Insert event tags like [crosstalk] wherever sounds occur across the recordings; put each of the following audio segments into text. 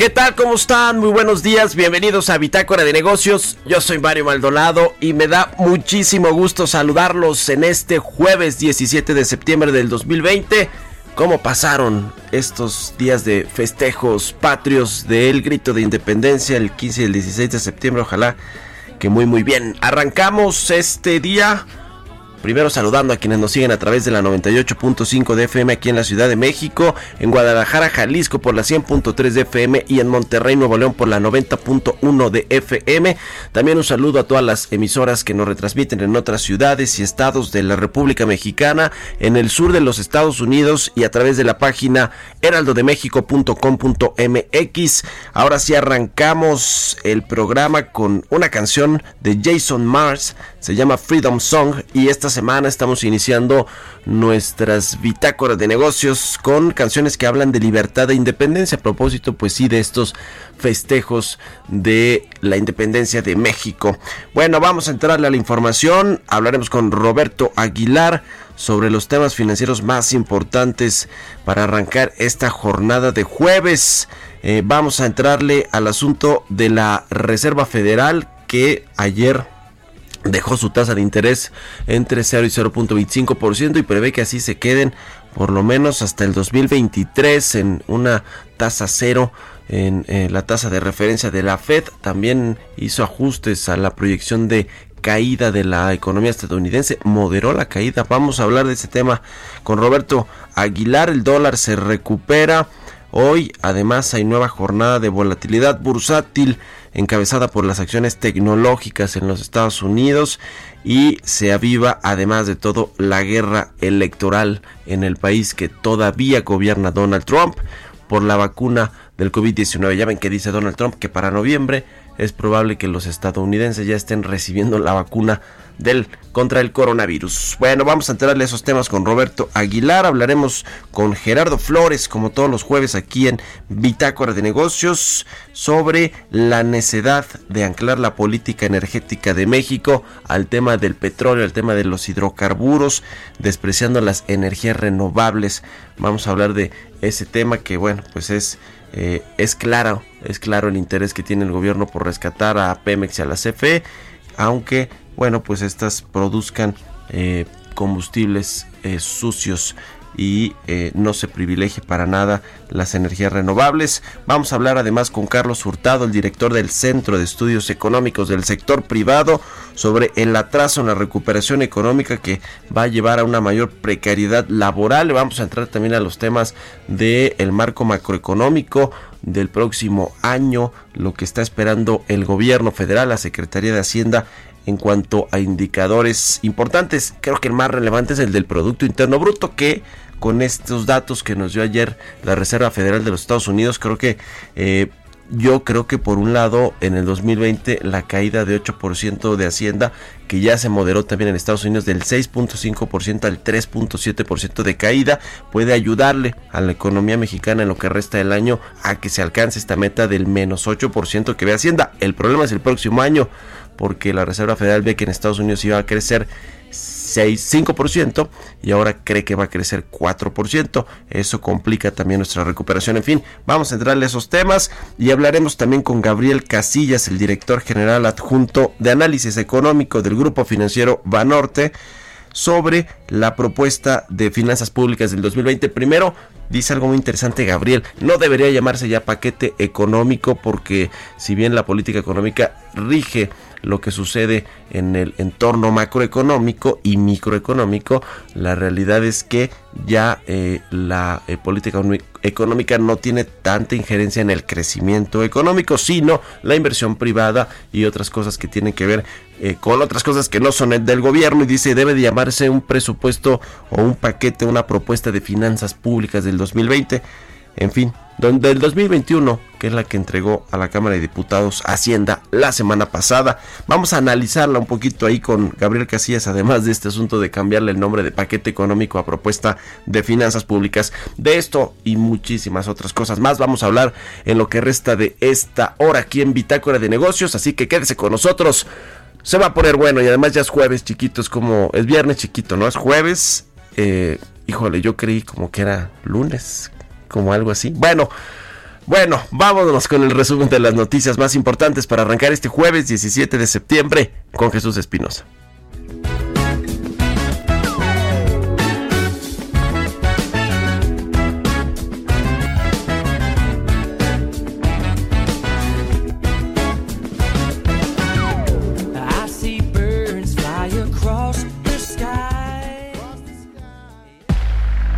¿Qué tal? ¿Cómo están? Muy buenos días, bienvenidos a Bitácora de Negocios. Yo soy Mario Maldonado y me da muchísimo gusto saludarlos en este jueves 17 de septiembre del 2020. ¿Cómo pasaron estos días de festejos patrios del grito de independencia el 15 y el 16 de septiembre? Ojalá que muy muy bien. Arrancamos este día Primero saludando a quienes nos siguen a través de la 98.5 de FM aquí en la Ciudad de México, en Guadalajara, Jalisco por la 100.3 de FM y en Monterrey, Nuevo León por la 90.1 de FM. También un saludo a todas las emisoras que nos retransmiten en otras ciudades y estados de la República Mexicana, en el sur de los Estados Unidos y a través de la página heraldodemexico.com.mx. Ahora sí arrancamos el programa con una canción de Jason Mars, se llama Freedom Song y esta semana estamos iniciando nuestras bitácoras de negocios con canciones que hablan de libertad e independencia. A propósito, pues sí, de estos festejos de la independencia de México. Bueno, vamos a entrarle a la información. Hablaremos con Roberto Aguilar sobre los temas financieros más importantes para arrancar esta jornada de jueves. Eh, vamos a entrarle al asunto de la Reserva Federal que ayer dejó su tasa de interés entre 0 y 0.25% y prevé que así se queden por lo menos hasta el 2023 en una tasa cero en eh, la tasa de referencia de la Fed. También hizo ajustes a la proyección de caída de la economía estadounidense, moderó la caída. Vamos a hablar de ese tema con Roberto Aguilar. El dólar se recupera. Hoy además hay nueva jornada de volatilidad bursátil encabezada por las acciones tecnológicas en los Estados Unidos y se aviva además de todo la guerra electoral en el país que todavía gobierna Donald Trump por la vacuna del COVID-19. Ya ven que dice Donald Trump que para noviembre es probable que los estadounidenses ya estén recibiendo la vacuna del contra el coronavirus. Bueno, vamos a enterarle esos temas con Roberto Aguilar. Hablaremos con Gerardo Flores, como todos los jueves aquí en Bitácora de Negocios, sobre la necesidad de anclar la política energética de México al tema del petróleo, al tema de los hidrocarburos, despreciando las energías renovables. Vamos a hablar de ese tema que, bueno, pues es eh, es claro, es claro el interés que tiene el gobierno por rescatar a Pemex y a la CFE, aunque bueno, pues estas produzcan eh, combustibles eh, sucios y eh, no se privilegie para nada las energías renovables. Vamos a hablar además con Carlos Hurtado, el director del Centro de Estudios Económicos del Sector Privado, sobre el atraso en la recuperación económica que va a llevar a una mayor precariedad laboral. Vamos a entrar también a los temas del marco macroeconómico del próximo año, lo que está esperando el gobierno federal, la Secretaría de Hacienda en cuanto a indicadores importantes. Creo que el más relevante es el del Producto Interno Bruto, que con estos datos que nos dio ayer la Reserva Federal de los Estados Unidos, creo que eh, yo creo que por un lado en el 2020 la caída de 8% de Hacienda, que ya se moderó también en Estados Unidos del 6.5% al 3.7% de caída, puede ayudarle a la economía mexicana en lo que resta del año a que se alcance esta meta del menos 8% que ve Hacienda. El problema es el próximo año porque la Reserva Federal ve que en Estados Unidos iba a crecer 6, 5% y ahora cree que va a crecer 4%. Eso complica también nuestra recuperación. En fin, vamos a entrarle a esos temas y hablaremos también con Gabriel Casillas, el director general adjunto de análisis económico del grupo financiero Banorte sobre la propuesta de finanzas públicas del 2020. Primero, dice algo muy interesante Gabriel, no debería llamarse ya paquete económico porque si bien la política económica rige lo que sucede en el entorno macroeconómico y microeconómico, la realidad es que ya eh, la eh, política económica no tiene tanta injerencia en el crecimiento económico, sino la inversión privada y otras cosas que tienen que ver eh, con otras cosas que no son del gobierno. Y dice debe de llamarse un presupuesto o un paquete, una propuesta de finanzas públicas del 2020 en fin, del 2021, que es la que entregó a la Cámara de Diputados Hacienda la semana pasada. Vamos a analizarla un poquito ahí con Gabriel Casillas, además de este asunto de cambiarle el nombre de paquete económico a propuesta de finanzas públicas. De esto y muchísimas otras cosas más vamos a hablar en lo que resta de esta hora aquí en Bitácora de Negocios, así que quédese con nosotros. Se va a poner bueno y además ya es jueves chiquitos, como es viernes chiquito, ¿no? Es jueves. Eh, híjole, yo creí como que era lunes como algo así. Bueno, bueno, vámonos con el resumen de las noticias más importantes para arrancar este jueves 17 de septiembre con Jesús Espinosa.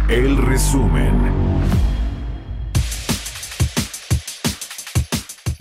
El resumen.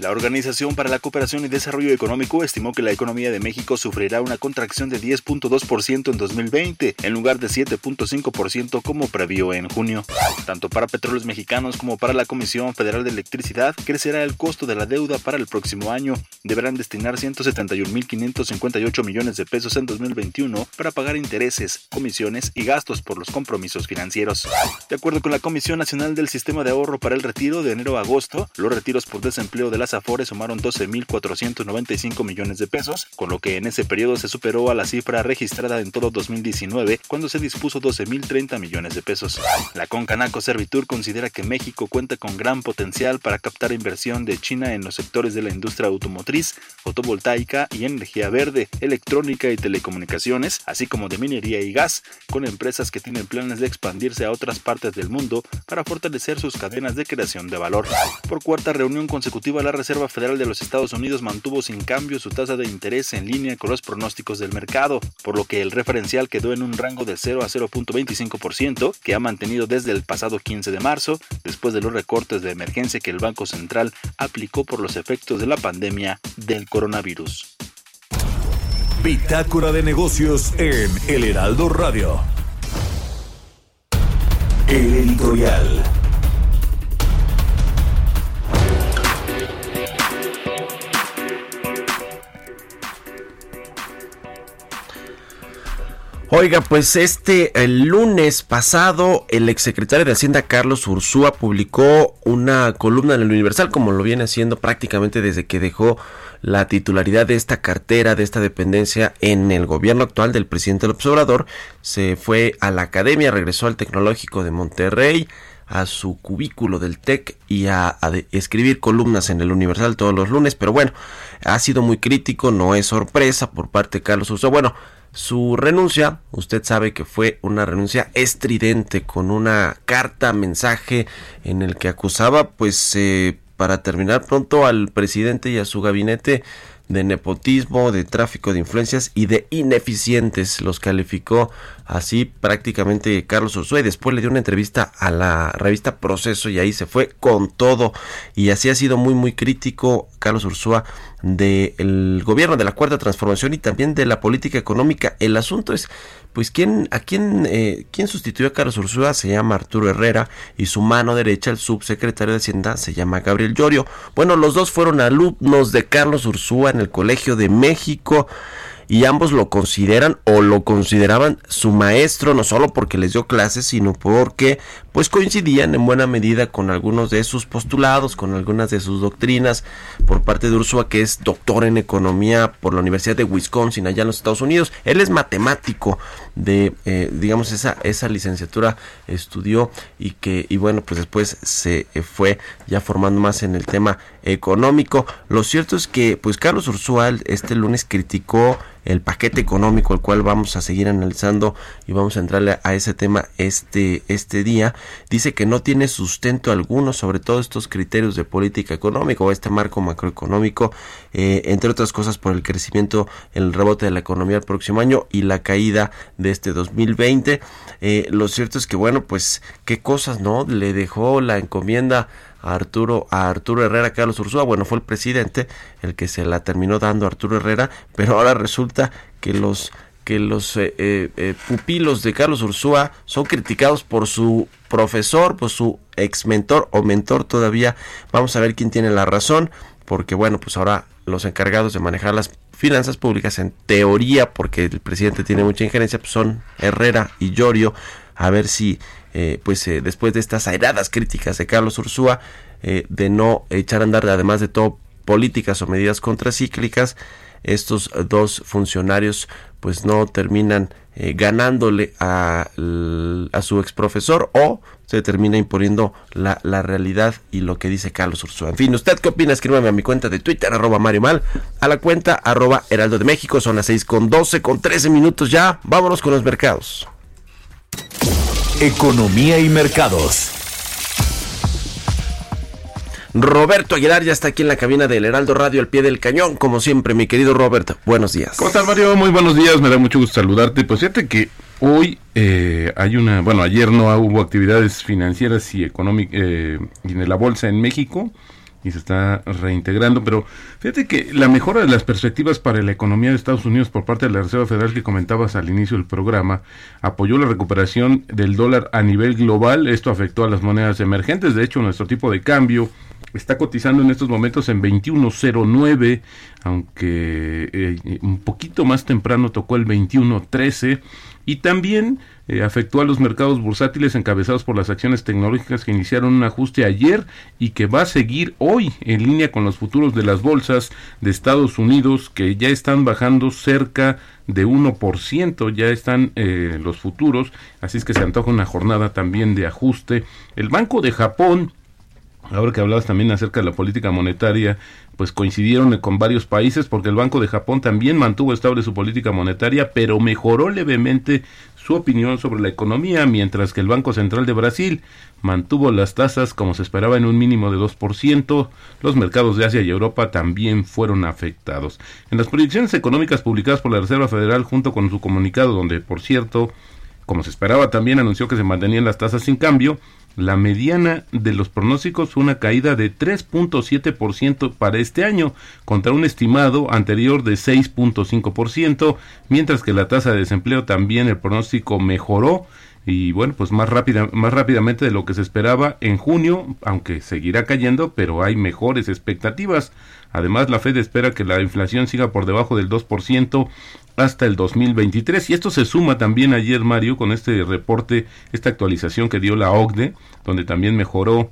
La Organización para la Cooperación y Desarrollo Económico estimó que la economía de México sufrirá una contracción de 10.2% en 2020, en lugar de 7.5% como previó en junio. Tanto para petróleos mexicanos como para la Comisión Federal de Electricidad, crecerá el costo de la deuda para el próximo año. Deberán destinar 171.558 millones de pesos en 2021 para pagar intereses, comisiones y gastos por los compromisos financieros. De acuerdo con la Comisión Nacional del Sistema de Ahorro para el Retiro de enero a agosto, los retiros por desempleo de las Afores sumaron 12.495 millones de pesos, con lo que en ese periodo se superó a la cifra registrada en todo 2019, cuando se dispuso 12.030 millones de pesos. La Concanaco Servitur considera que México cuenta con gran potencial para captar inversión de China en los sectores de la industria automotriz, fotovoltaica y energía verde, electrónica y telecomunicaciones, así como de minería y gas, con empresas que tienen planes de expandirse a otras partes del mundo para fortalecer sus cadenas de creación de valor. Por cuarta reunión consecutiva, la Reserva Federal de los Estados Unidos mantuvo sin cambio su tasa de interés en línea con los pronósticos del mercado, por lo que el referencial quedó en un rango de 0 a 0.25%, que ha mantenido desde el pasado 15 de marzo, después de los recortes de emergencia que el Banco Central aplicó por los efectos de la pandemia del coronavirus. Bitácora de negocios en El Heraldo Radio. El editorial. Oiga, pues este el lunes pasado el exsecretario de Hacienda Carlos Ursúa publicó una columna en el Universal como lo viene haciendo prácticamente desde que dejó la titularidad de esta cartera, de esta dependencia en el gobierno actual del presidente López Obrador. Se fue a la academia, regresó al Tecnológico de Monterrey, a su cubículo del TEC y a, escribir columnas en el Universal todos los lunes. Pero bueno, ha sido muy crítico, no es sorpresa por parte de Carlos Ursúa. Bueno, su renuncia, usted sabe que fue una renuncia estridente con una carta, mensaje en el que acusaba pues eh, para terminar pronto al presidente y a su gabinete de nepotismo, de tráfico de influencias y de ineficientes. Los calificó así prácticamente Carlos Ursúa y después le dio una entrevista a la revista Proceso y ahí se fue con todo y así ha sido muy muy crítico Carlos Ursúa del gobierno de la cuarta transformación y también de la política económica. El asunto es pues quién a quién eh, quién sustituyó a Carlos Ursúa se llama Arturo Herrera y su mano derecha el subsecretario de Hacienda se llama Gabriel Llorio. Bueno, los dos fueron alumnos de Carlos Ursúa en el Colegio de México y ambos lo consideran o lo consideraban su maestro, no solo porque les dio clases, sino porque pues coincidían en buena medida con algunos de sus postulados, con algunas de sus doctrinas por parte de Ursúa, que es doctor en economía por la Universidad de Wisconsin, allá en los Estados Unidos. Él es matemático de, eh, digamos, esa, esa licenciatura estudió y que, y bueno, pues después se eh, fue ya formando más en el tema económico. Lo cierto es que, pues Carlos Ursúa este lunes criticó el paquete económico, el cual vamos a seguir analizando y vamos a entrarle a ese tema este, este día, dice que no tiene sustento alguno sobre todos estos criterios de política económica o este marco macroeconómico, eh, entre otras cosas por el crecimiento, el rebote de la economía el próximo año y la caída de este 2020. Eh, lo cierto es que, bueno, pues qué cosas, ¿no? Le dejó la encomienda a Arturo, a Arturo Herrera, Carlos Ursúa, bueno, fue el presidente el que se la terminó dando a Arturo Herrera, pero ahora resulta que los que los eh, eh, pupilos de Carlos Ursúa son criticados por su profesor, por su ex mentor o mentor todavía. Vamos a ver quién tiene la razón, porque bueno, pues ahora los encargados de manejar las finanzas públicas en teoría, porque el presidente tiene mucha injerencia, pues son Herrera y Llorio, a ver si eh, pues eh, después de estas airadas críticas de Carlos Ursúa eh, de no echar a andar además de todo políticas o medidas contracíclicas estos dos funcionarios pues no terminan ganándole a, a, su ex profesor o se termina imponiendo la, la, realidad y lo que dice Carlos Ursúa. En fin, ¿usted qué opina? Escríbame a mi cuenta de Twitter, arroba Mario Mal, a la cuenta arroba Heraldo de México, son las 6 con 12, con 13 minutos ya. Vámonos con los mercados. Economía y mercados. Roberto Aguilar ya está aquí en la cabina del Heraldo Radio al pie del cañón, como siempre, mi querido Robert. Buenos días. ¿Cómo estás, Mario? Muy buenos días, me da mucho gusto saludarte. Pues fíjate que hoy eh, hay una, bueno, ayer no hubo actividades financieras y económicas eh, en la bolsa en México y se está reintegrando. Pero fíjate que la mejora de las perspectivas para la economía de Estados Unidos por parte de la Reserva Federal que comentabas al inicio del programa apoyó la recuperación del dólar a nivel global. Esto afectó a las monedas emergentes. De hecho, nuestro tipo de cambio está cotizando en estos momentos en 21.09, aunque eh, un poquito más temprano tocó el 21.13 y también eh, afectó a los mercados bursátiles encabezados por las acciones tecnológicas que iniciaron un ajuste ayer y que va a seguir hoy en línea con los futuros de las bolsas de Estados Unidos que ya están bajando cerca de 1%, ya están eh, los futuros, así es que se antoja una jornada también de ajuste. El Banco de Japón ahora que hablabas también acerca de la política monetaria, pues coincidieron con varios países porque el Banco de Japón también mantuvo estable su política monetaria, pero mejoró levemente su opinión sobre la economía, mientras que el Banco Central de Brasil mantuvo las tasas como se esperaba en un mínimo de 2%. Los mercados de Asia y Europa también fueron afectados. En las proyecciones económicas publicadas por la Reserva Federal junto con su comunicado, donde por cierto, como se esperaba, también anunció que se mantenían las tasas sin cambio, la mediana de los pronósticos fue una caída de 3.7% para este año, contra un estimado anterior de 6.5%, mientras que la tasa de desempleo también el pronóstico mejoró y bueno, pues más rápida, más rápidamente de lo que se esperaba en junio, aunque seguirá cayendo, pero hay mejores expectativas. Además, la Fed espera que la inflación siga por debajo del 2% hasta el 2023. Y esto se suma también ayer, Mario, con este reporte, esta actualización que dio la OCDE, donde también mejoró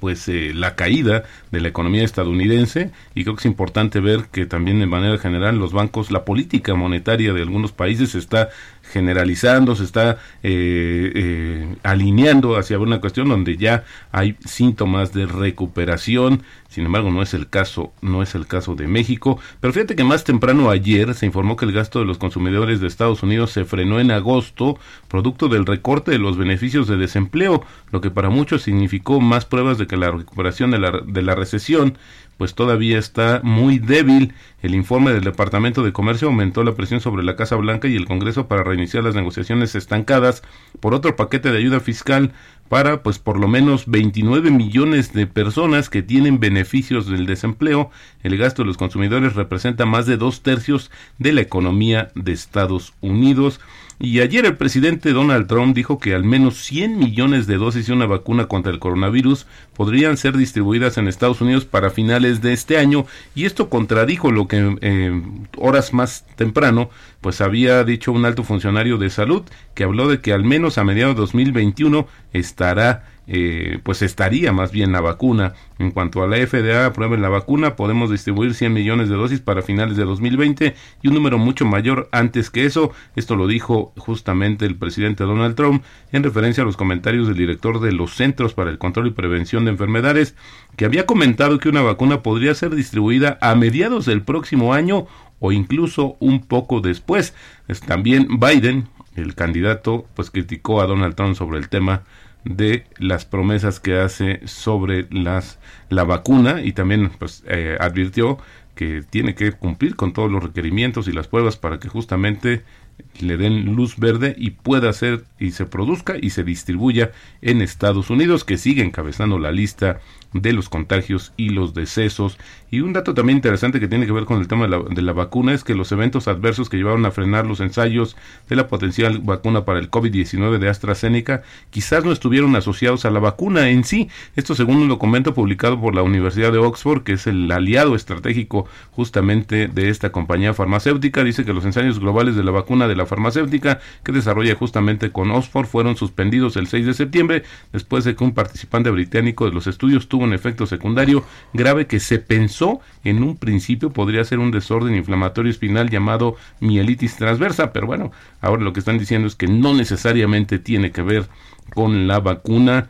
pues eh, la caída de la economía estadounidense y creo que es importante ver que también de manera general los bancos, la política monetaria de algunos países está generalizando, se está eh, eh, alineando hacia una cuestión donde ya hay síntomas de recuperación. Sin embargo, no es el caso, no es el caso de México. Pero fíjate que más temprano ayer se informó que el gasto de los consumidores de Estados Unidos se frenó en agosto, producto del recorte de los beneficios de desempleo, lo que para muchos significó más pruebas de que la recuperación de la, de la recesión pues todavía está muy débil. El informe del Departamento de Comercio aumentó la presión sobre la Casa Blanca y el Congreso para reiniciar las negociaciones estancadas por otro paquete de ayuda fiscal para pues por lo menos 29 millones de personas que tienen beneficios del desempleo. El gasto de los consumidores representa más de dos tercios de la economía de Estados Unidos. Y ayer el presidente Donald Trump dijo que al menos 100 millones de dosis de una vacuna contra el coronavirus podrían ser distribuidas en Estados Unidos para finales de este año. Y esto contradijo lo que eh, horas más temprano pues había dicho un alto funcionario de salud que habló de que al menos a mediados de 2021 estará eh, pues estaría más bien la vacuna. En cuanto a la FDA aprueben la vacuna, podemos distribuir 100 millones de dosis para finales de 2020 y un número mucho mayor antes que eso. Esto lo dijo justamente el presidente Donald Trump en referencia a los comentarios del director de los Centros para el Control y Prevención de Enfermedades, que había comentado que una vacuna podría ser distribuida a mediados del próximo año o incluso un poco después. También Biden, el candidato, pues criticó a Donald Trump sobre el tema de las promesas que hace sobre las la vacuna y también pues eh, advirtió que tiene que cumplir con todos los requerimientos y las pruebas para que justamente le den luz verde y pueda ser y se produzca y se distribuya en Estados Unidos, que sigue encabezando la lista de los contagios y los decesos. Y un dato también interesante que tiene que ver con el tema de la, de la, vacuna es que los eventos adversos que llevaron a frenar los ensayos de la potencial vacuna para el COVID-19 de AstraZeneca quizás no estuvieron asociados a la vacuna en sí. Esto según un documento publicado por la Universidad de Oxford, que es el aliado estratégico justamente de esta compañía farmacéutica, dice que los ensayos globales de la vacuna de la farmacéutica que desarrolla justamente con Oxford. Fueron suspendidos el 6 de septiembre después de que un participante británico de los estudios tuvo un efecto secundario grave que se pensó en un principio podría ser un desorden inflamatorio espinal llamado mielitis transversa, pero bueno, ahora lo que están diciendo es que no necesariamente tiene que ver con la vacuna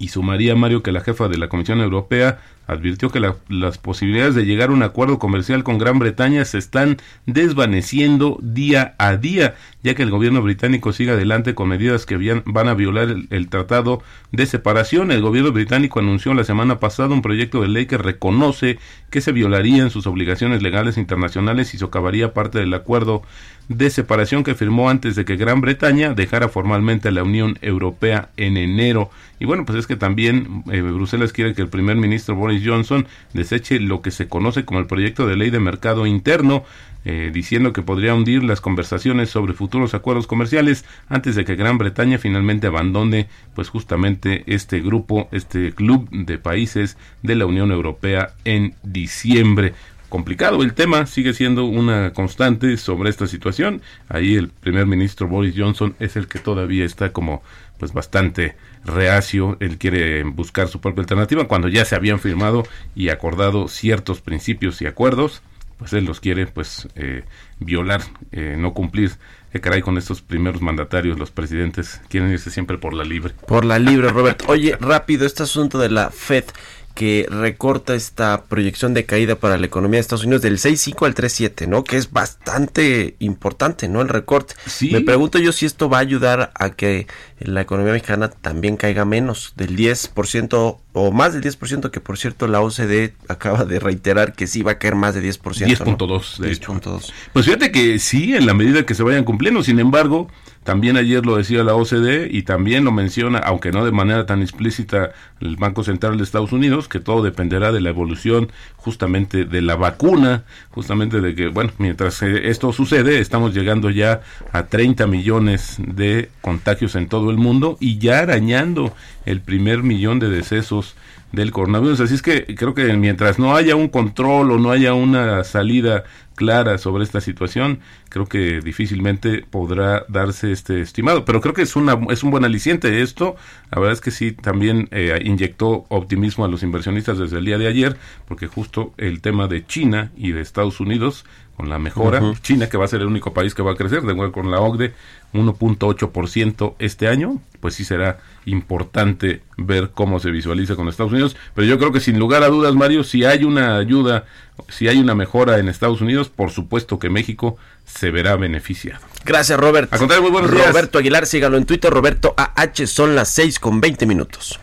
y sumaría Mario que la jefa de la Comisión Europea advirtió que las posibilidades de llegar a un acuerdo comercial con Gran Bretaña se están desvaneciendo día a día, ya que el gobierno británico sigue adelante con medidas que van a violar el, tratado de separación. El gobierno británico anunció la semana pasada un proyecto de ley que reconoce que se violarían sus obligaciones legales internacionales y socavaría parte del acuerdo de separación que firmó antes de que Gran Bretaña dejara formalmente la Unión Europea en enero. Y bueno, pues es que también eh, Bruselas quiere que el primer ministro Boris Johnson deseche lo que se conoce como el proyecto de ley de mercado interno, eh, diciendo que podría hundir las conversaciones sobre futuros acuerdos comerciales antes de que Gran Bretaña finalmente abandone pues justamente este grupo, este club de países de la Unión Europea en diciembre complicado el tema, sigue siendo una constante sobre esta situación. Ahí el primer ministro Boris Johnson es el que todavía está como pues bastante reacio, él quiere buscar su propia alternativa cuando ya se habían firmado y acordado ciertos principios y acuerdos, pues él los quiere pues eh, violar, eh, no cumplir. ¿Qué caray con estos primeros mandatarios, los presidentes quieren irse siempre por la libre? Por la libre, Robert. Oye, rápido, este asunto de la FED que recorta esta proyección de caída para la economía de Estados Unidos del 6.5 al 3.7, ¿no? Que es bastante importante, ¿no? El recorte. Sí. Me pregunto yo si esto va a ayudar a que la economía mexicana también caiga menos del 10% o más del 10%, que por cierto la OCDE acaba de reiterar que sí va a caer más de 10%. 10.2, ¿no? de hecho. 10.2. Pues fíjate que sí, en la medida que se vayan cumpliendo, sin embargo, también ayer lo decía la OCDE y también lo menciona, aunque no de manera tan explícita, el Banco Central de Estados Unidos, que todo dependerá de la evolución justamente de la vacuna, justamente de que, bueno, mientras esto sucede, estamos llegando ya a 30 millones de contagios en todo el mundo y ya arañando el primer millón de decesos del coronavirus. Así es que creo que mientras no haya un control o no haya una salida clara sobre esta situación, creo que difícilmente podrá darse este estimado. Pero creo que es una es un buen aliciente esto. La verdad es que sí también eh, inyectó optimismo a los inversionistas desde el día de ayer, porque justo el tema de China y de Estados Unidos con la mejora, uh -huh. China que va a ser el único país que va a crecer, de acuerdo con la OCDE, 1.8% este año, pues sí será importante ver cómo se visualiza con Estados Unidos, pero yo creo que sin lugar a dudas, Mario, si hay una ayuda, si hay una mejora en Estados Unidos, por supuesto que México se verá beneficiado. Gracias, Robert. A contrario, muy buenos Roberto días. Roberto Aguilar, sígalo en Twitter, Roberto AH, son las 6 con 20 minutos.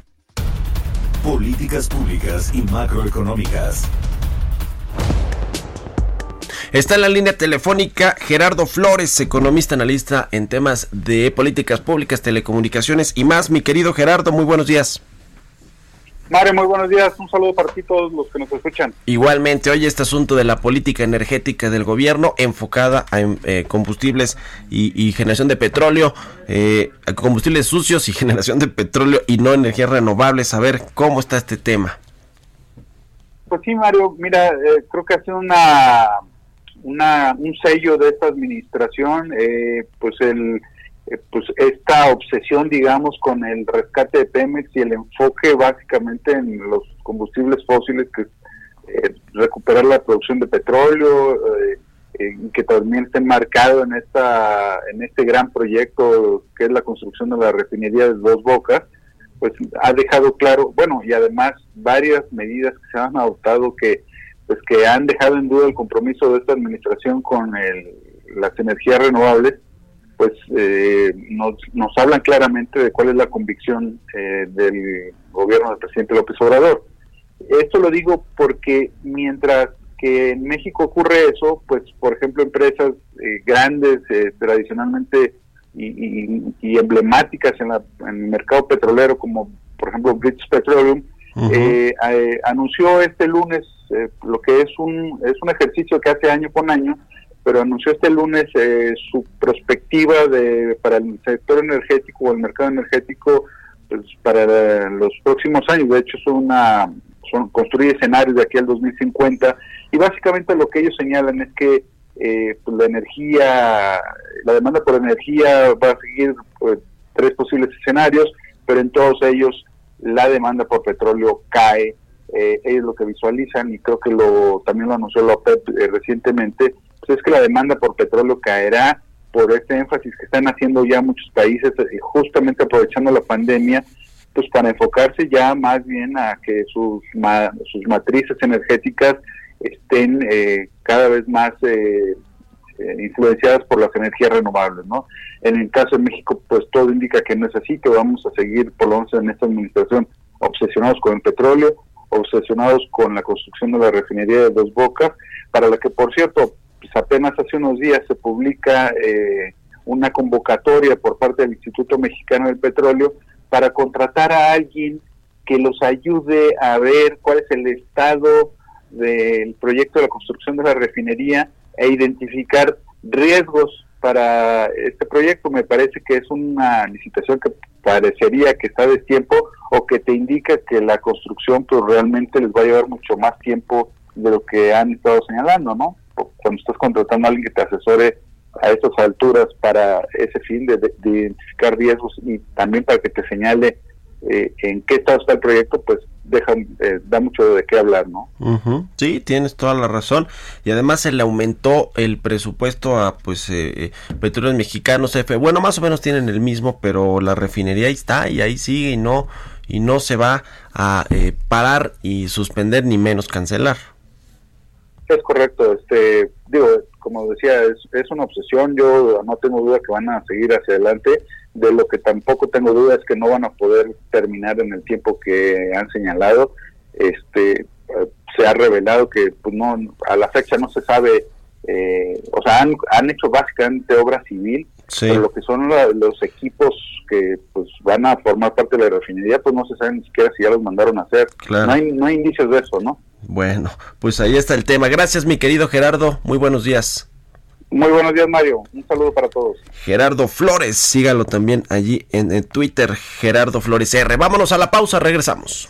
Políticas públicas y macroeconómicas. Está en la línea telefónica Gerardo Flores, economista analista en temas de políticas públicas, telecomunicaciones y más. Mi querido Gerardo, muy buenos días. Mario, muy buenos días. Un saludo para ti todos los que nos escuchan. Igualmente, hoy este asunto de la política energética del gobierno enfocada a eh, combustibles y, y, generación de petróleo, eh, combustibles sucios y [laughs] generación de petróleo y no energías renovables. A ver cómo está este tema. Pues sí, Mario, mira, eh, creo que hace una, una un sello de esta administración, eh, pues el eh, pues esta obsesión, digamos, con el rescate de Pemex y el enfoque básicamente en los combustibles fósiles, que es recuperar la producción de petróleo, que también esté enmarcado en esta en este gran proyecto que es la construcción de la refinería de Dos Bocas, pues ha dejado claro, bueno, y además varias medidas que se han adoptado que pues que han dejado en duda el compromiso de esta administración con el, las energías renovables, pues eh, nos, nos hablan claramente de cuál es la convicción eh, del gobierno del presidente López Obrador. Esto lo digo porque mientras que en México ocurre eso, pues por ejemplo empresas eh, grandes, tradicionalmente y, emblemáticas en, el mercado petrolero, como por ejemplo British Petroleum, eh, eh, anunció este lunes eh, lo que es un, es un ejercicio que hace año con año, pero anunció este lunes su perspectiva de, para el sector energético o el mercado energético pues, para los próximos años. De hecho, es una, son, construye escenarios de aquí al 2050 y básicamente lo que ellos señalan es que eh, pues la energía, la demanda por energía va a seguir pues, tres posibles escenarios, pero en todos ellos la demanda por petróleo cae. Eh, ellos lo que visualizan, y creo que lo también lo anunció la OPEP eh, recientemente, pues es que la demanda por petróleo caerá por este énfasis que están haciendo ya muchos países, eh, justamente aprovechando la pandemia, pues para enfocarse ya más bien a que sus, sus matrices energéticas estén eh, cada vez más eh, eh, influenciadas por las energías renovables, ¿no? En el caso de México, pues todo indica que no es así, que vamos a seguir, por lo menos en esta administración, obsesionados con el petróleo, obsesionados con la construcción de la refinería de Dos Bocas, para la que, por cierto, pues apenas hace unos días se publica una convocatoria por parte del Instituto Mexicano del Petróleo para contratar a alguien que los ayude a ver cuál es el estado del proyecto de la construcción de la refinería e identificar riesgos para este proyecto. Me parece que es una licitación que parecería que está de tiempo o que te indica que la construcción pues realmente les va a llevar mucho más tiempo de lo que han estado señalando, ¿no? Cuando estás contratando a alguien que te asesore a estas alturas para ese fin de, identificar riesgos y también para que te señale eh, en qué estado está el proyecto, pues dejan, eh, da mucho de qué hablar, ¿no? Sí, tienes toda la razón. Y además se le aumentó el presupuesto a pues eh, eh, Petróleos Mexicanos, F. Bueno, más o menos tienen el mismo, pero la refinería ahí está y ahí sigue y no y no se va a eh, parar y suspender ni menos cancelar. Es correcto, este digo, como decía, es, es una obsesión, yo no tengo duda que van a seguir hacia adelante de lo que tampoco tengo duda es que no van a poder terminar en el tiempo que han señalado. Este se ha revelado que pues no a la fecha no se sabe, eh, o sea, han, han hecho básicamente obra civil, pero lo que son los equipos que pues van a formar parte de la refinería, pues no se sabe ni siquiera si ya los mandaron a hacer. No, hay, no hay indicios de eso, ¿no? Bueno, pues ahí está el tema. Gracias, mi querido Gerardo. Muy buenos días. Muy buenos días, Mario. Un saludo para todos. Gerardo Flores, sígalo también allí en, Twitter, Gerardo Flores R. Vámonos a la pausa, regresamos.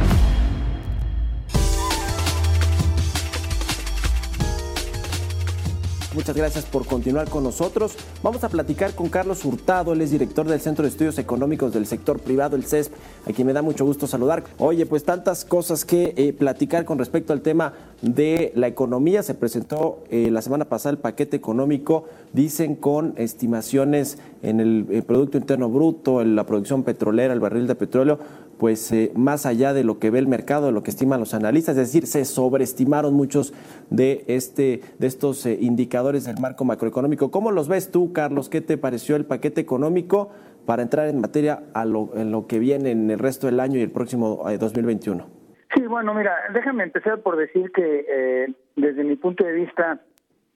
Muchas gracias por continuar con nosotros. Vamos a platicar con Carlos Hurtado, él es director del Centro de Estudios Económicos del Sector Privado, el CESP, a quien me da mucho gusto saludar. Oye, pues tantas cosas que eh, platicar con respecto al tema de la economía. Se presentó eh, la semana pasada el paquete económico, dicen con estimaciones en el, el Producto Interno Bruto, en la producción petrolera, el barril de petróleo, pues eh, más allá de lo que ve el mercado, de lo que estiman los analistas, es decir, se sobreestimaron muchos de este de estos eh, indicadores del marco macroeconómico. ¿Cómo los ves tú, Carlos? ¿Qué te pareció el paquete económico para entrar en materia a lo, en lo que viene en el resto del año y el próximo 2021? Sí, bueno, mira, déjame empezar por decir que eh, desde mi punto de vista,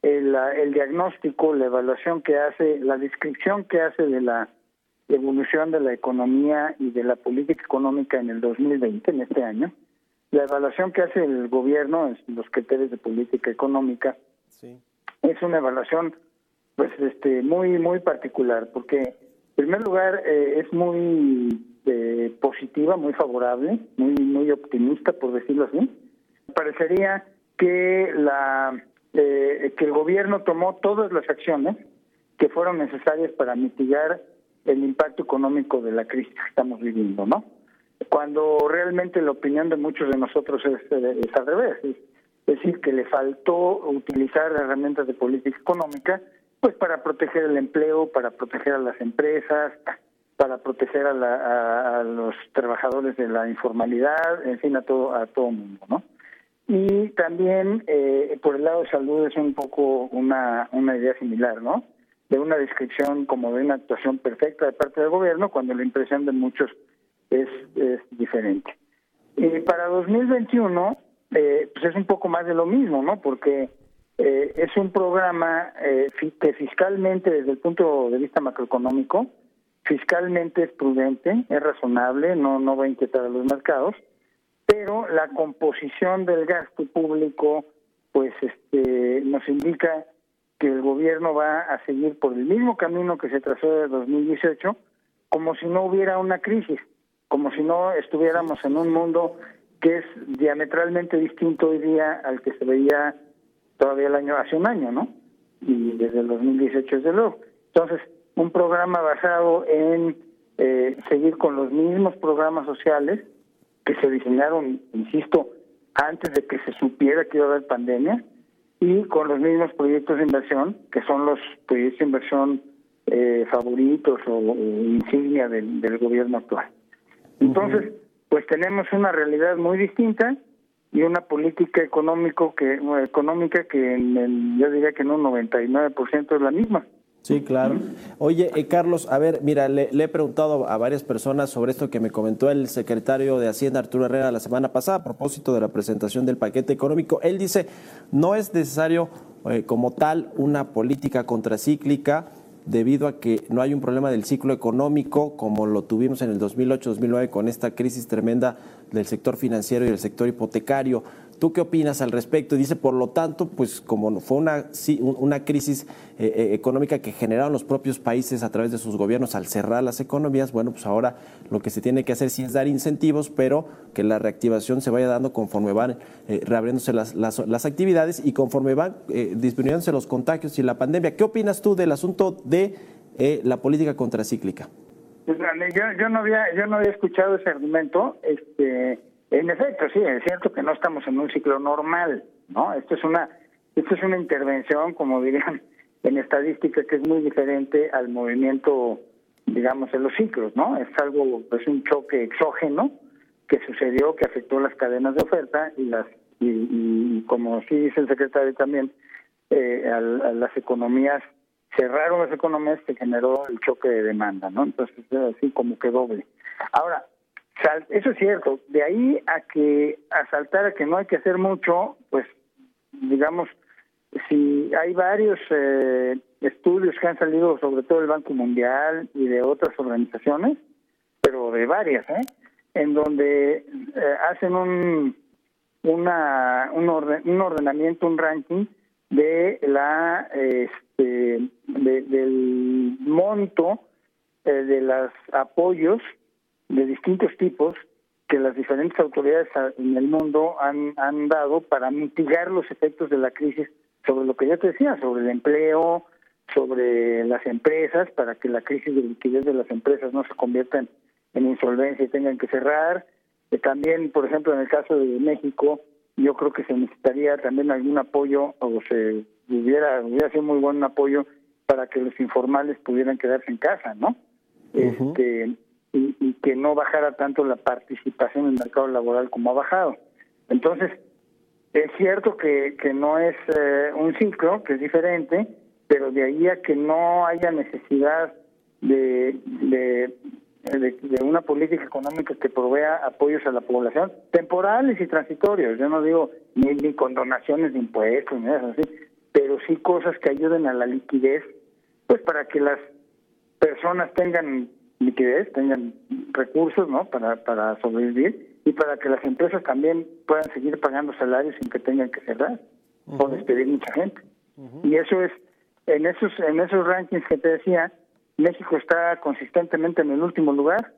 el, el, diagnóstico, la evaluación que hace, la descripción que hace de la evolución de la economía y de la política económica en el 2020, en este año, la evaluación que hace el gobierno en los criterios de política económica es una evaluación pues este muy muy particular porque en primer lugar eh, es muy eh, positiva muy favorable muy muy optimista por decirlo así. Parecería que la eh, que el gobierno tomó todas las acciones que fueron necesarias para mitigar el impacto económico de la crisis que estamos viviendo no cuando realmente la opinión de muchos de nosotros es, es al revés es, decir que le faltó utilizar herramientas de política económica pues para proteger el empleo, para proteger a las empresas, para proteger a, la, a, los trabajadores de la informalidad, en fin, a todo a todo mundo, ¿no? Y también eh, por el lado de salud es un poco una, una idea similar, ¿no? De una descripción como de una actuación perfecta de parte del gobierno, cuando la impresión de muchos es, diferente. Y para 2021, eh, pues es un poco más de lo mismo, ¿no? Porque eh, es un programa eh, que fiscalmente, desde el punto de vista macroeconómico, fiscalmente es prudente, es razonable, no, no va a inquietar a los mercados, pero la composición del gasto público, pues este, nos indica que el gobierno va a seguir por el mismo camino que se trazó de 2018, como si no hubiera una crisis, como si no estuviéramos en un mundo que es diametralmente distinto hoy día al que se veía todavía el año hace un año, ¿no? Y desde el 2018 desde luego. Entonces, un programa basado en eh, seguir con los mismos programas sociales que se diseñaron, insisto, antes de que se supiera que iba a haber pandemia y con los mismos proyectos de inversión, que son los proyectos de inversión eh, favoritos o, insignia del, gobierno actual. Entonces, pues tenemos una realidad muy distinta y una política económico que económica que en yo diría que en un 99% es la misma. Sí, claro. Oye, eh, Carlos, a ver, mira, le, he preguntado a varias personas sobre esto que me comentó el secretario de Hacienda, Arturo Herrera, la semana pasada, a propósito de la presentación del paquete económico. Él dice, no es necesario eh, como tal una política contracíclica, debido a que no hay un problema del ciclo económico como lo tuvimos en el 2008-2009 con esta crisis tremenda del sector financiero y del sector hipotecario. ¿Tú qué opinas al respecto? Dice, por lo tanto, pues como fue una, una crisis eh, eh, económica que generaron los propios países a través de sus gobiernos al cerrar las economías, bueno, pues ahora lo que se tiene que hacer sí es dar incentivos, pero que la reactivación se vaya dando conforme van eh, reabriéndose las, las, actividades y conforme van disminuyéndose los contagios y la pandemia. ¿Qué opinas tú del asunto de la política contracíclica? Pues, yo, yo, no había, yo no había escuchado ese argumento. Este en efecto, sí, es cierto que no estamos en un ciclo normal, ¿no? Esto es una, esto es una intervención, como dirían [laughs] en estadística, que es muy diferente al movimiento, digamos, en los ciclos, ¿no? Es algo, es un choque exógeno que sucedió, que afectó las cadenas de oferta y las, y, como sí dice el secretario también, eh, a, las economías cerraron las economías que generó el choque de demanda, ¿no? Entonces, así como que doble. Ahora, eso es cierto. De ahí a que a saltar a que no hay que hacer mucho, pues digamos, si hay varios eh, estudios que han salido, sobre todo del Banco Mundial y de otras organizaciones, pero de varias, ¿eh? en donde eh, hacen un una un, un ordenamiento, un ranking de la este del monto eh, de los apoyos de distintos tipos que las diferentes autoridades en el mundo han, han dado para mitigar los efectos de la crisis sobre lo que ya te decía, sobre el empleo, sobre las empresas, para que la crisis de liquidez de las empresas no se convierta en, insolvencia y tengan que cerrar. Eh, también, por ejemplo, en el caso de México, yo creo que se necesitaría también algún apoyo, o se hubiera, hubiera sido muy buen apoyo para que los informales pudieran quedarse en casa, ¿no? Este y, que no bajara tanto la participación en el mercado laboral como ha bajado. Entonces, es cierto que, que no es eh, un ciclo, que es diferente, pero de ahí a que no haya necesidad de, de una política económica que provea apoyos a la población, temporales y transitorios. Yo no digo ni, ni con donaciones de impuestos, ni eso así, pero sí cosas que ayuden a la liquidez, pues para que las personas tengan liquidez, tengan recursos, ¿no? Para, para sobrevivir y para que las empresas también puedan seguir pagando salarios sin que tengan que cerrar o despedir mucha gente. Y eso es, en esos, en esos rankings que te decía, México está consistentemente en el último lugar.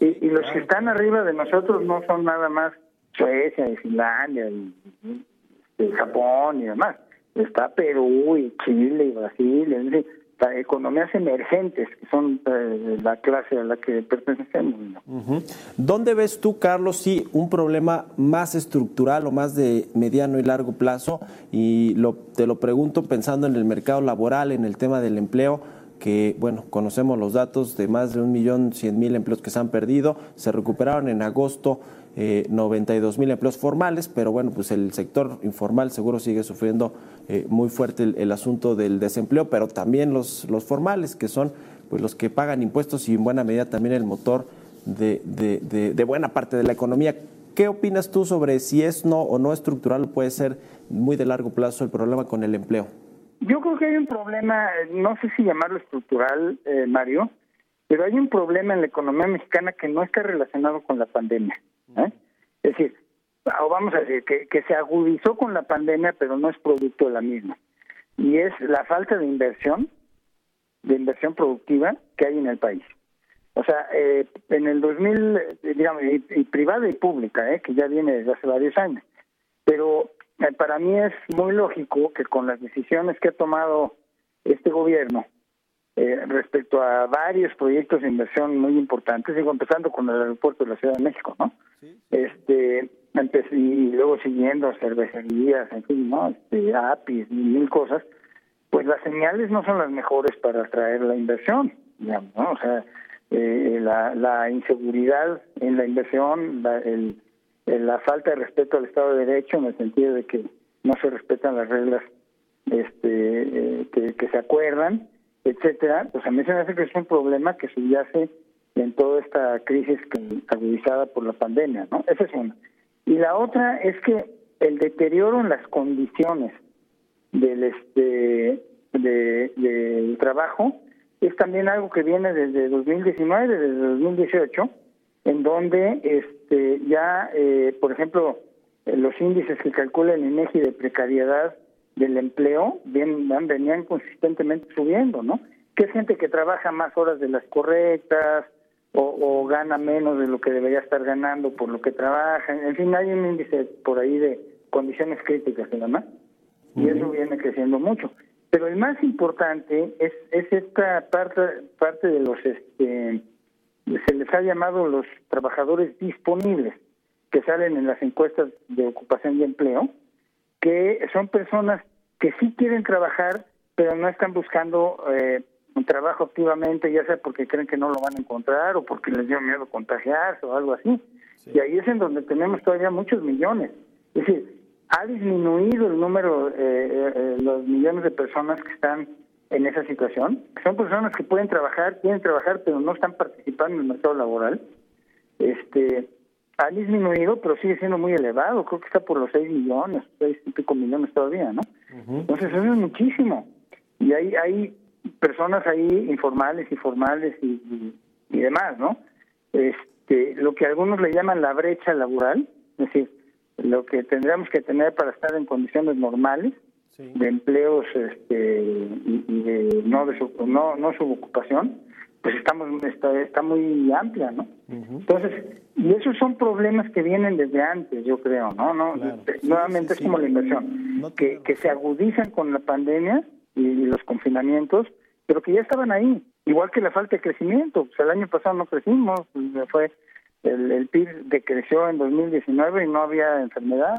Y, y los que están arriba de nosotros no son nada más Suecia y Finlandia y, Japón y demás. Está Perú y Chile y Brasil, en economías emergentes, que son eh, la clase a la que pertenecemos. ¿Dónde ves tú, Carlos, sí, un problema más estructural o más de mediano y largo plazo? Y lo, te lo pregunto pensando en el mercado laboral, en el tema del empleo que, bueno, conocemos los datos de más de un millón cien mil empleos que se han perdido, se recuperaron en agosto eh, 92 mil empleos formales, pero bueno, pues el sector informal seguro sigue sufriendo eh, muy fuerte el, asunto del desempleo, pero también los, los formales, que son pues los que pagan impuestos y en buena medida también el motor de, de, de, buena parte de la economía. ¿Qué opinas tú sobre si es no o no estructural o puede ser muy de largo plazo el problema con el empleo? Yo creo que hay un problema, no sé si llamarlo estructural, eh, Mario, pero hay un problema en la economía mexicana que no está relacionado con la pandemia. ¿Eh? Es decir, o vamos a decir, que, que se agudizó con la pandemia, pero no es producto de la misma. Y es la falta de inversión, de inversión productiva que hay en el país. O sea, eh, en el 2000, digamos, y, y, privada y pública, eh, que ya viene desde hace varios años. Pero eh, para mí es muy lógico que con las decisiones que ha tomado este gobierno eh, respecto a varios proyectos de inversión muy importantes, digo, empezando con el aeropuerto de la Ciudad de México, ¿no? Este, y luego siguiendo cervecerías, en fin, ¿no? Este, APIs y mil cosas, pues las señales no son las mejores para atraer la inversión, digamos, ¿no? O sea, eh, la, la inseguridad en la inversión, la, el la falta de respeto al Estado de Derecho en el sentido de que no se respetan las reglas este, eh, que, se acuerdan, etcétera, pues a mí se me hace que es un problema que subyace en toda esta crisis agudizada por la pandemia, ¿no? Esa es una. Y la otra es que el deterioro en las condiciones del este de, del trabajo es también algo que viene desde 2019, desde 2018, en donde este, ya, eh, por ejemplo, los índices que calcula el INEGI de precariedad del empleo bien, venían consistentemente subiendo, ¿no? Que es gente que trabaja más horas de las correctas o, gana menos de lo que debería estar ganando por lo que trabaja. En fin, hay un índice por ahí de condiciones críticas, más Y eso viene creciendo mucho. Pero el más importante es, es esta parte, parte de los... este se les ha llamado los trabajadores disponibles que salen en las encuestas de ocupación y empleo, que son personas que sí quieren trabajar, pero no están buscando eh, un trabajo activamente, ya sea porque creen que no lo van a encontrar o porque les dio miedo contagiarse o algo así. Y ahí es en donde tenemos todavía muchos millones. Es decir, ha disminuido el número, eh, eh, los millones de personas que están en esa situación. Son personas que pueden trabajar, quieren trabajar, pero no están participando en el mercado laboral. Este ha disminuido, pero sigue siendo muy elevado. Creo que está por los 6 millones, 6 y pico millones todavía, ¿no? Entonces eso es muchísimo. Y hay, hay personas ahí informales y formales y, y, demás, ¿no? Este, lo que algunos le llaman la brecha laboral, es decir, lo que tendríamos que tener para estar en condiciones normales, de empleos este, y, de no de su, no no subocupación pues estamos está, está muy amplia no entonces y esos son problemas que vienen desde antes yo creo no no nuevamente es como la inversión que que se agudizan con la pandemia y, los confinamientos pero que ya estaban ahí igual que la falta de crecimiento. Pues el año pasado no crecimos fue el, el PIB decreció en 2019 y no había enfermedad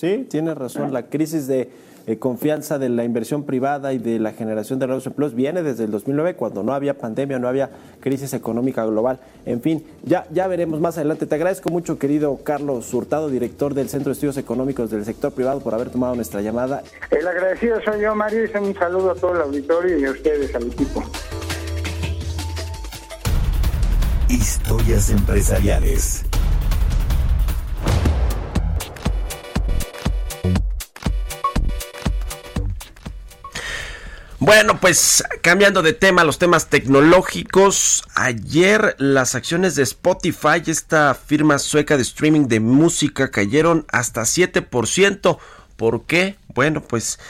Sí, tiene razón. La crisis de eh, confianza de la inversión privada y de la generación de nuevos empleos viene desde el 2009, cuando no había pandemia, no había crisis económica global. En fin, ya, ya veremos más adelante. Te agradezco mucho, querido Carlos Hurtado, director del Centro de Estudios Económicos del Sector Privado, por haber tomado nuestra llamada. El agradecido soy yo, Mario, y un saludo a todo el auditorio y a ustedes, al equipo. Historias empresariales. Bueno, pues cambiando de tema, los temas tecnológicos. Ayer las acciones de Spotify, esta firma sueca de streaming de música, cayeron hasta 7%. ¿Por qué? Bueno, pues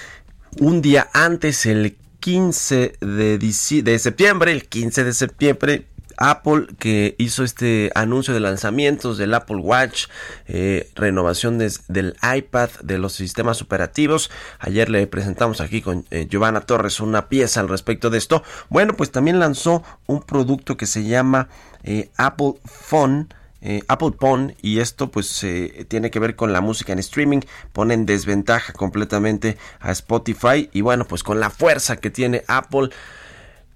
un día antes, el 15 de, de septiembre, el 15 de septiembre, Apple que hizo este anuncio de lanzamientos del Apple Watch, eh, renovación del iPad, de los sistemas operativos. Ayer le presentamos aquí con eh, Giovanna Torres una pieza al respecto de esto. Bueno, pues también lanzó un producto que se llama eh, Apple Phone. Apple Phone y esto pues tiene que ver con la música en streaming, pone en desventaja completamente a Spotify y bueno pues con la fuerza que tiene Apple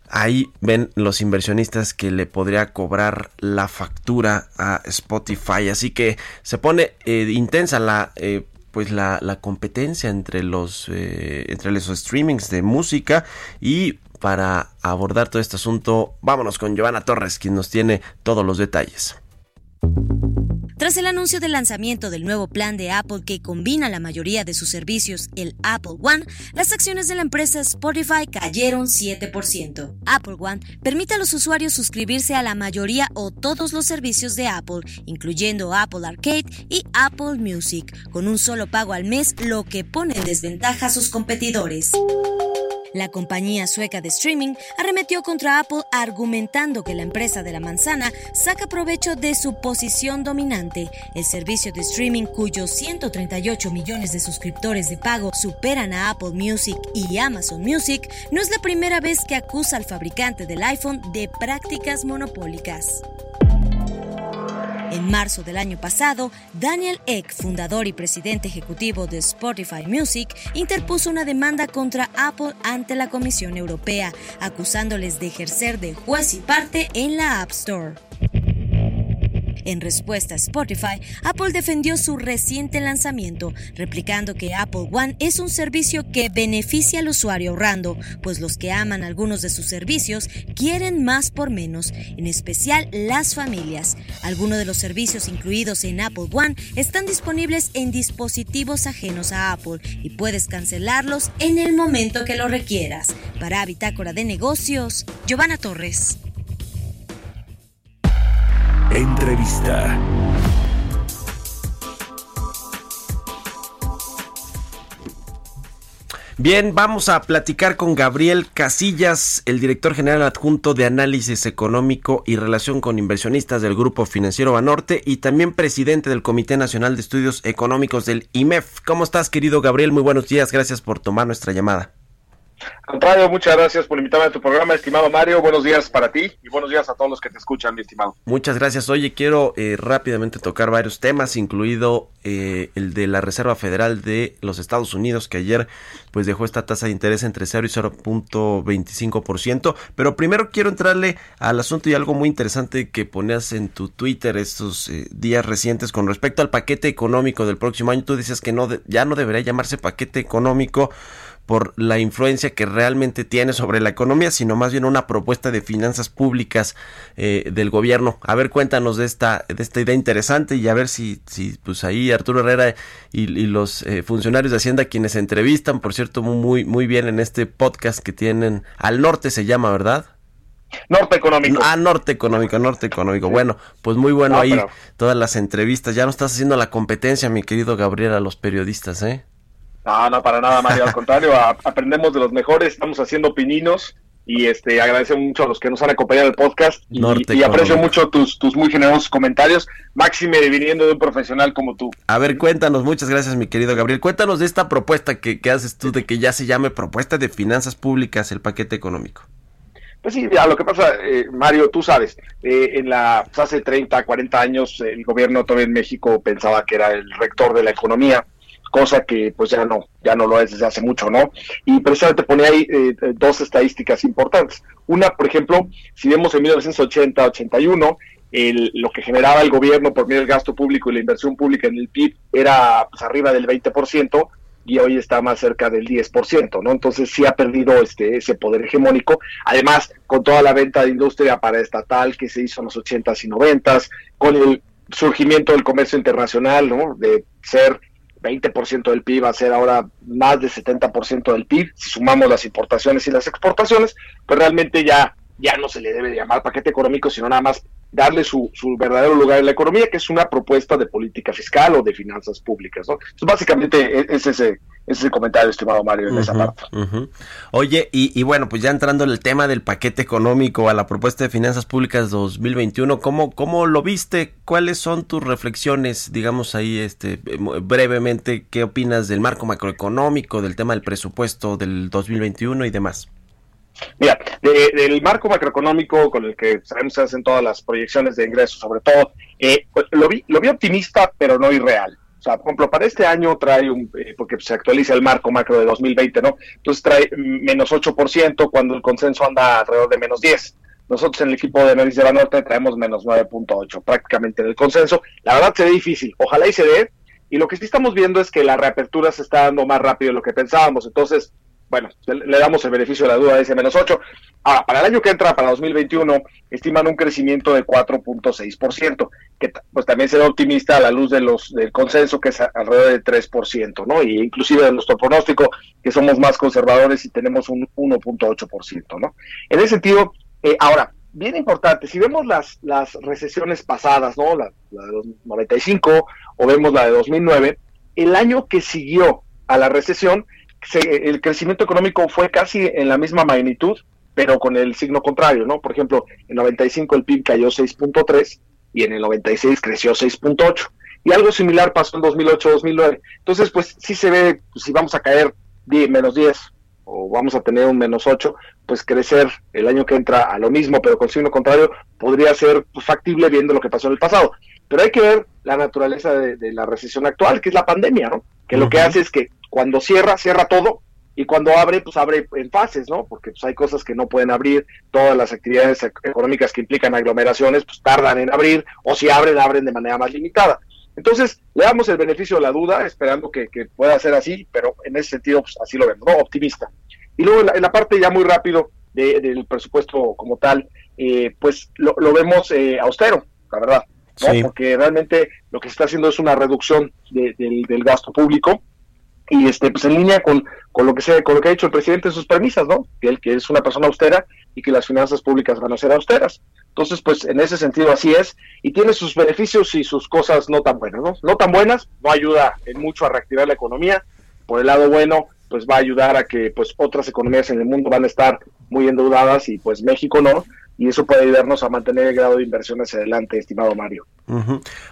ahí ven los inversionistas que le podría cobrar la factura a Spotify. Así que se pone eh, intensa la eh, pues la, competencia entre los eh, entre los streamings de música y para abordar todo este asunto vámonos con Giovanna Torres quien nos tiene todos los detalles. Tras el anuncio del lanzamiento del nuevo plan de Apple que combina la mayoría de sus servicios, el Apple One, las acciones de la empresa Spotify cayeron 7%. Apple One permite a los usuarios suscribirse a la mayoría o todos los servicios de Apple, incluyendo Apple Arcade y Apple Music, con un solo pago al mes, lo que pone en desventaja a sus competidores. La compañía sueca de streaming arremetió contra Apple argumentando que la empresa de la manzana saca provecho de su posición dominante. El servicio de streaming cuyos 138 millones de suscriptores de pago superan a Apple Music y Amazon Music no es la primera vez que acusa al fabricante del iPhone de prácticas monopólicas. En marzo del año pasado, Daniel Ek, fundador y presidente ejecutivo de Spotify Music, interpuso una demanda contra Apple ante la Comisión Europea, acusándoles de ejercer de juez y parte en la App Store. En respuesta a Spotify, Apple defendió su reciente lanzamiento, replicando que Apple One es un servicio que beneficia al usuario ahorrando, pues los que aman algunos de sus servicios quieren más por menos, en especial las familias. Algunos de los servicios incluidos en Apple One están disponibles en dispositivos ajenos a Apple y puedes cancelarlos en el momento que lo requieras. Para Bitácora de Negocios, Giovanna Torres. Entrevista. Bien, vamos a platicar con Gabriel Casillas, el director general adjunto de análisis económico y relación con inversionistas del Grupo Financiero Banorte y también presidente del Comité Nacional de Estudios Económicos del IMEF. ¿Cómo estás, querido Gabriel? Muy buenos días, gracias por tomar nuestra llamada. Contrario, muchas gracias por invitarme a tu programa, estimado Mario. Buenos días para ti y buenos días a todos los que te escuchan, mi estimado. Muchas gracias. Oye, quiero eh, rápidamente tocar varios temas, incluido eh, el de la Reserva Federal de los Estados Unidos, que ayer pues dejó esta tasa de interés entre 0 y 0.25%. Pero primero quiero entrarle al asunto y algo muy interesante que ponías en tu Twitter estos eh, días recientes con respecto al paquete económico del próximo año. Tú dices que no ya no debería llamarse paquete económico por la influencia que realmente tiene sobre la economía, sino más bien una propuesta de finanzas públicas eh, del gobierno. A ver, cuéntanos de esta, de esta idea interesante y a ver si, si pues ahí Arturo Herrera y, los eh, funcionarios de Hacienda quienes entrevistan, por cierto, muy, muy bien en este podcast que tienen, al norte se llama, ¿verdad? Norte Económico. Ah, Norte Económico, Norte Económico. Bueno, pues muy bueno ahí todas las entrevistas. Ya no estás haciendo la competencia, mi querido Gabriel, a los periodistas, ¿eh? No, no, para nada, Mario. Al contrario, aprendemos de los mejores, estamos haciendo pininos y este agradezco mucho a los que nos han acompañado en el podcast y, aprecio mucho tus, tus muy generosos comentarios, máxime viniendo de un profesional como tú. A ver, cuéntanos, muchas gracias mi querido Gabriel, cuéntanos de esta propuesta que, haces tú de que ya se llame propuesta de finanzas públicas el paquete económico. Pues sí, ya lo que pasa, eh, Mario, tú sabes, eh, en la pues hace 30, 40 años el gobierno todavía en México pensaba que era el rector de la economía cosa que pues ya no, ya no lo es desde hace mucho, ¿no? Y precisamente pone ahí eh, dos estadísticas importantes. Una, por ejemplo, si vemos en 1980-81, lo que generaba el gobierno por medio del gasto público y la inversión pública en el PIB era pues, arriba del 20%, y hoy está más cerca del 10%, ¿no? Entonces sí ha perdido este ese poder hegemónico, además con toda la venta de industria para estatal que se hizo en los 80s y 90s, con el surgimiento del comercio internacional, ¿no? De ser 20% del PIB a ser ahora más de 70% del PIB, si sumamos las importaciones y las exportaciones, pues realmente ya ya no se le debe llamar paquete económico, sino nada más darle su, su, verdadero lugar en la economía, que es una propuesta de política fiscal o de finanzas públicas. ¿no? Básicamente e, es ese, ese comentario, estimado Mario, en esa parte. Oye, y, y, bueno, pues ya entrando en el tema del paquete económico a la propuesta de finanzas públicas 2021, ¿cómo, cómo lo viste? ¿Cuáles son tus reflexiones, digamos ahí, este brevemente, qué opinas del marco macroeconómico, del tema del presupuesto del 2021 y demás? Mira, del marco macroeconómico con el que sabemos se hacen todas las proyecciones de ingresos, sobre todo, eh, lo, vi, lo vi optimista, pero no irreal. O sea, por ejemplo, para este año trae un, eh, porque se actualiza el marco macro de 2020, ¿no? Entonces trae menos 8% cuando el consenso anda alrededor de menos 10. Nosotros en el equipo de análisis de Banorte traemos menos 9.8, prácticamente en el consenso. La verdad se ve difícil. Ojalá y se dé. Y lo que sí estamos viendo es que la reapertura se está dando más rápido de lo que pensábamos. Entonces, bueno, le damos el beneficio de la duda de ese menos 8. Ahora, para el año que entra, para 2021, estiman un crecimiento de 4.6%, que pues también será optimista a la luz de los del consenso, que es alrededor de 3%, ¿no? Y inclusive de nuestro pronóstico, que somos más conservadores y tenemos un 1.8%, ¿no? En ese sentido, eh, ahora, bien importante, si vemos las, las recesiones pasadas, ¿no? La, la de los 95 o vemos la de 2009, el año que siguió a la recesión, el crecimiento económico fue casi en la misma magnitud, pero con el signo contrario, ¿no? Por ejemplo, en 95 el PIB cayó 6.3 y en el 96 creció 6.8. Y algo similar pasó en 2008-2009. Entonces, pues sí se ve, pues, si vamos a caer 10, menos 10 o vamos a tener un menos 8, pues crecer el año que entra a lo mismo, pero con signo contrario, podría ser pues, factible viendo lo que pasó en el pasado. Pero hay que ver la naturaleza de, la recesión actual, que es la pandemia, ¿no? Que lo que hace es que cuando cierra, cierra todo, y cuando abre, pues abre en fases, ¿no? Porque pues, hay cosas que no pueden abrir, todas las actividades económicas que implican aglomeraciones, pues tardan en abrir, o si abren, abren de manera más limitada. Entonces, le damos el beneficio de la duda, esperando que, pueda ser así, pero en ese sentido, pues así lo vemos, ¿no? Optimista. Y luego en la, parte ya muy rápido del presupuesto como tal, eh, pues lo, vemos eh, austero, la verdad, ¿no? Porque realmente lo que se está haciendo es una reducción del, del gasto público, y este pues en línea con, con lo que se, con lo que ha dicho el presidente en sus premisas, ¿no? Que él que es una persona austera y que las finanzas públicas van a ser austeras. Entonces, pues en ese sentido así es y tiene sus beneficios y sus cosas no tan buenas, ¿no? No tan buenas, no ayuda en mucho a reactivar la economía. Por el lado bueno, pues va a ayudar a que pues otras economías en el mundo van a estar muy endeudadas y pues México no y eso puede ayudarnos a mantener el grado de inversión hacia adelante, estimado Mario.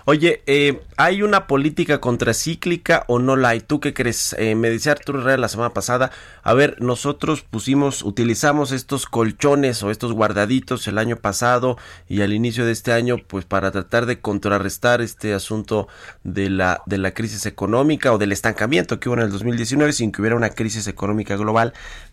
Oye, eh, ¿hay una política contracíclica o no la hay? ¿Tú qué crees? Eh, me decía Arturo Herrera la semana pasada, a ver, nosotros pusimos, utilizamos estos colchones o estos guardaditos el año pasado y al inicio de este año, pues para tratar de contrarrestar este asunto de la, de la crisis económica o del estancamiento que hubo en el 2019 sin que hubiera una crisis económica global,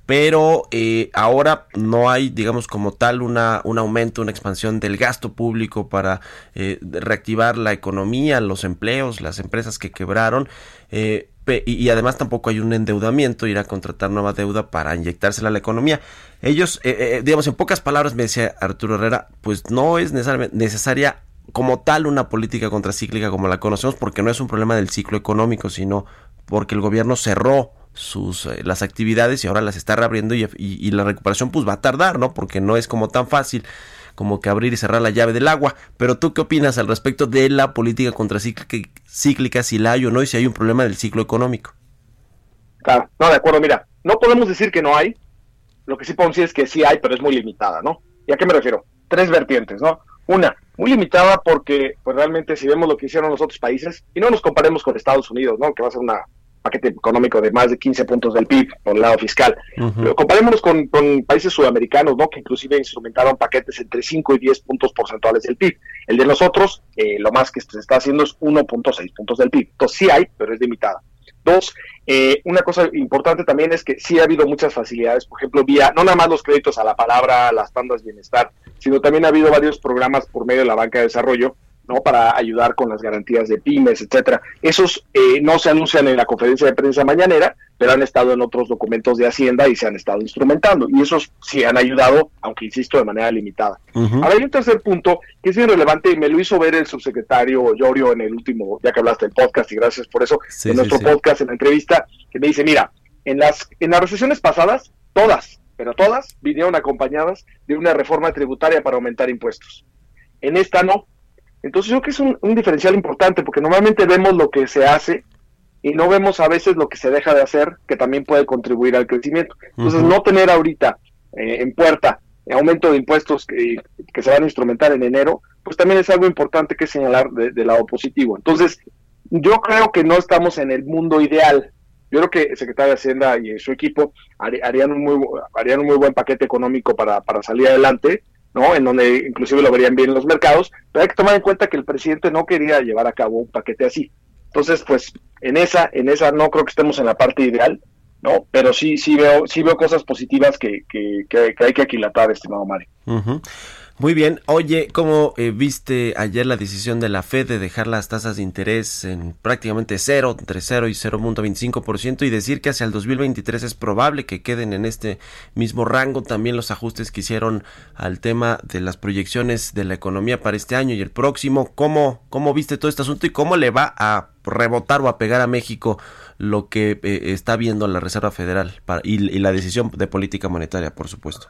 pero eh, ahora no hay, digamos, como tal una, un aumento, una expansión del gasto público para eh, reactivar la economía, los empleos, las empresas que quebraron. Eh, y, además tampoco hay un endeudamiento, ir a contratar nueva deuda para inyectársela a la economía. Ellos, digamos, en pocas palabras, me decía Arturo Herrera, pues no es necesaria como tal una política contracíclica como la conocemos, porque no es un problema del ciclo económico, sino porque el gobierno cerró sus eh, las actividades y ahora las está reabriendo y, la recuperación pues va a tardar, ¿no? Porque no es como tan fácil como que abrir y cerrar la llave del agua. Pero tú qué opinas al respecto de la política contracíclica, si la hay o no y si hay un problema del ciclo económico? Claro, no, de acuerdo, mira, no podemos decir que no hay, lo que sí podemos decir es que sí hay, pero es muy limitada, ¿no? ¿Y a qué me refiero? Tres vertientes, ¿no? Una, muy limitada porque pues realmente si vemos lo que hicieron los otros países, y no nos comparemos con Estados Unidos, ¿no? Que va a ser una paquete económico de más de 15 puntos del PIB por el lado fiscal. comparémonos con, países sudamericanos, ¿no? Que inclusive instrumentaron paquetes entre 5 y 10 puntos porcentuales del PIB. El de nosotros, eh, lo más que se está haciendo es 1.6 puntos del PIB. Entonces sí hay, pero es limitada. Dos, eh, una cosa importante también es que sí ha habido muchas facilidades, por ejemplo, vía, no nada más los créditos a la palabra, las tandas bienestar, sino también ha habido varios programas por medio de la banca de desarrollo ¿no? Para ayudar con las garantías de pymes, etcétera. Esos eh, no se anuncian en la conferencia de prensa mañanera, pero han estado en otros documentos de Hacienda y se han estado instrumentando. Y esos sí han ayudado, aunque insisto, de manera limitada. Ahora hay un tercer punto que es bien relevante y me lo hizo ver el subsecretario Llorio en el último, ya que hablaste del podcast, y gracias por eso, en nuestro podcast, en la entrevista, que me dice, mira, en las, en las recesiones pasadas, todas, pero todas vinieron acompañadas de una reforma tributaria para aumentar impuestos. En esta no, entonces yo creo que es un, diferencial importante porque normalmente vemos lo que se hace y no vemos a veces lo que se deja de hacer que también puede contribuir al crecimiento. Entonces no tener ahorita eh, en puerta aumento de impuestos que, se van a instrumentar en enero, pues también es algo importante que señalar de, lado positivo. Entonces yo creo que no estamos en el mundo ideal. Yo creo que el secretario de Hacienda y su equipo harían un muy, harían un muy buen paquete económico para, para salir adelante ¿no? En donde inclusive lo verían bien los mercados, pero hay que tomar en cuenta que el presidente no quería llevar a cabo un paquete así. Entonces, pues en esa, en esa no creo que estemos en la parte ideal, ¿no? Pero sí, sí veo, sí veo cosas positivas que, que, que, hay que aquilatar, estimado Mario. Muy bien. Oye, ¿cómo eh, viste ayer la decisión de la Fed de dejar las tasas de interés en prácticamente cero, entre 0 y 0.25% y decir que hacia el 2023 es probable que queden en este mismo rango? También los ajustes que hicieron al tema de las proyecciones de la economía para este año y el próximo. ¿Cómo, cómo viste todo este asunto y cómo le va a rebotar o a pegar a México lo que eh, está viendo la Reserva Federal y la decisión de política monetaria, por supuesto?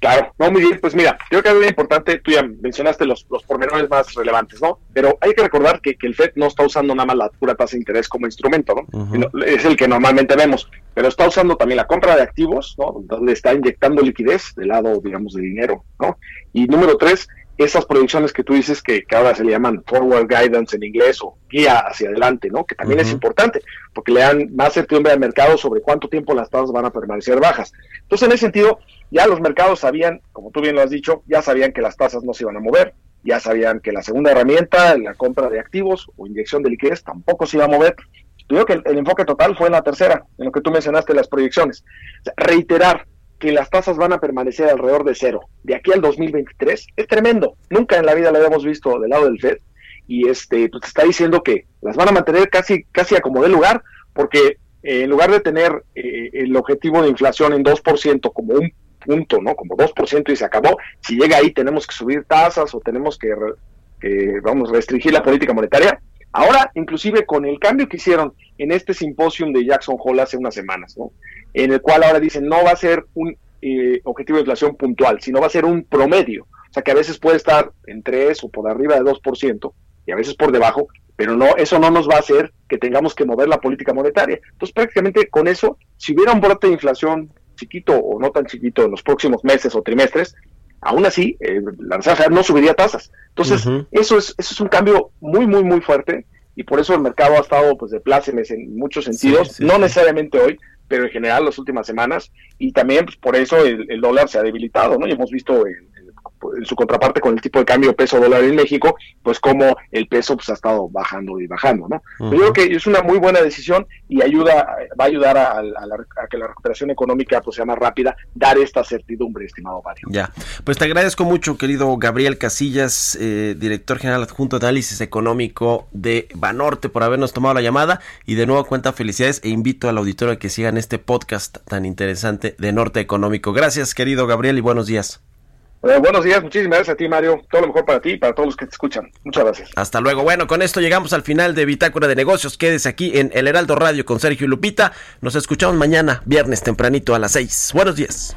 Claro, no, muy bien, pues mira, creo que es muy importante, tú ya mencionaste los, los pormenores más relevantes, ¿no? Pero hay que recordar que, el FED no está usando nada más la pura tasa de interés como instrumento, ¿no? Es el que normalmente vemos, pero está usando también la compra de activos, ¿no? Donde está inyectando liquidez del lado, digamos, de dinero, ¿no? Y número tres, esas proyecciones que tú dices que, ahora se le llaman forward guidance en inglés o guía hacia adelante, ¿no? Que también es importante, porque le dan más certidumbre al mercado sobre cuánto tiempo las tasas van a permanecer bajas. Entonces, en ese sentido, ya los mercados sabían, como tú bien lo has dicho, ya sabían que las tasas no se iban a mover, ya sabían que la segunda herramienta, la compra de activos o inyección de liquidez, tampoco se iba a mover. Yo que el, enfoque total fue en la tercera, en lo que tú mencionaste, las proyecciones. reiterar que las tasas van a permanecer alrededor de cero de aquí al 2023 es tremendo. Nunca en la vida lo habíamos visto del lado del Fed y este pues está diciendo que las van a mantener casi casi a como de lugar porque eh, en lugar de tener eh, el objetivo de inflación en 2% como un punto, ¿no? Como 2% y se acabó, si llega ahí tenemos que subir tasas o tenemos que, que vamos restringir la política monetaria. Ahora, inclusive con el cambio que hicieron en este simposium de Jackson Hole hace unas semanas, ¿no? En el cual ahora dicen no va a ser un eh, objetivo de inflación puntual, sino va a ser un promedio. O sea que a veces puede estar en 3 o por arriba de 2% y a veces por debajo, pero no eso no nos va a hacer que tengamos que mover la política monetaria. Entonces prácticamente con eso, si hubiera un brote de inflación chiquito o no tan chiquito en los próximos meses o trimestres, aún así eh, la Reserva no subiría tasas. Entonces eso, es, eso es un cambio muy, muy, muy fuerte y por eso el mercado ha estado pues de plácemes en muchos sentidos, no necesariamente hoy, pero en general las últimas semanas, y también pues, por eso el, dólar se ha debilitado, ¿no? Y hemos visto en, su contraparte con el tipo de cambio peso dólar en México, pues como el peso pues ha estado bajando y bajando, ¿no? Yo creo que es una muy buena decisión y ayuda, va a ayudar a, que la recuperación económica pues sea más rápida, dar esta certidumbre, estimado Mario. Ya, pues te agradezco mucho, querido Gabriel Casillas, eh, director general adjunto de análisis económico de Banorte, por habernos tomado la llamada y de nuevo cuenta felicidades e invito al auditorio a que sigan este podcast tan interesante de Norte Económico. Gracias, querido Gabriel, y buenos días. Eh, buenos días, muchísimas gracias a ti, Mario. Todo lo mejor para ti y para todos los que te escuchan. Muchas gracias. Hasta luego. Bueno, con esto llegamos al final de Bitácora de Negocios. Quédese aquí en El Heraldo Radio con Sergio y Lupita. Nos escuchamos mañana, viernes tempranito a las 6. Buenos días.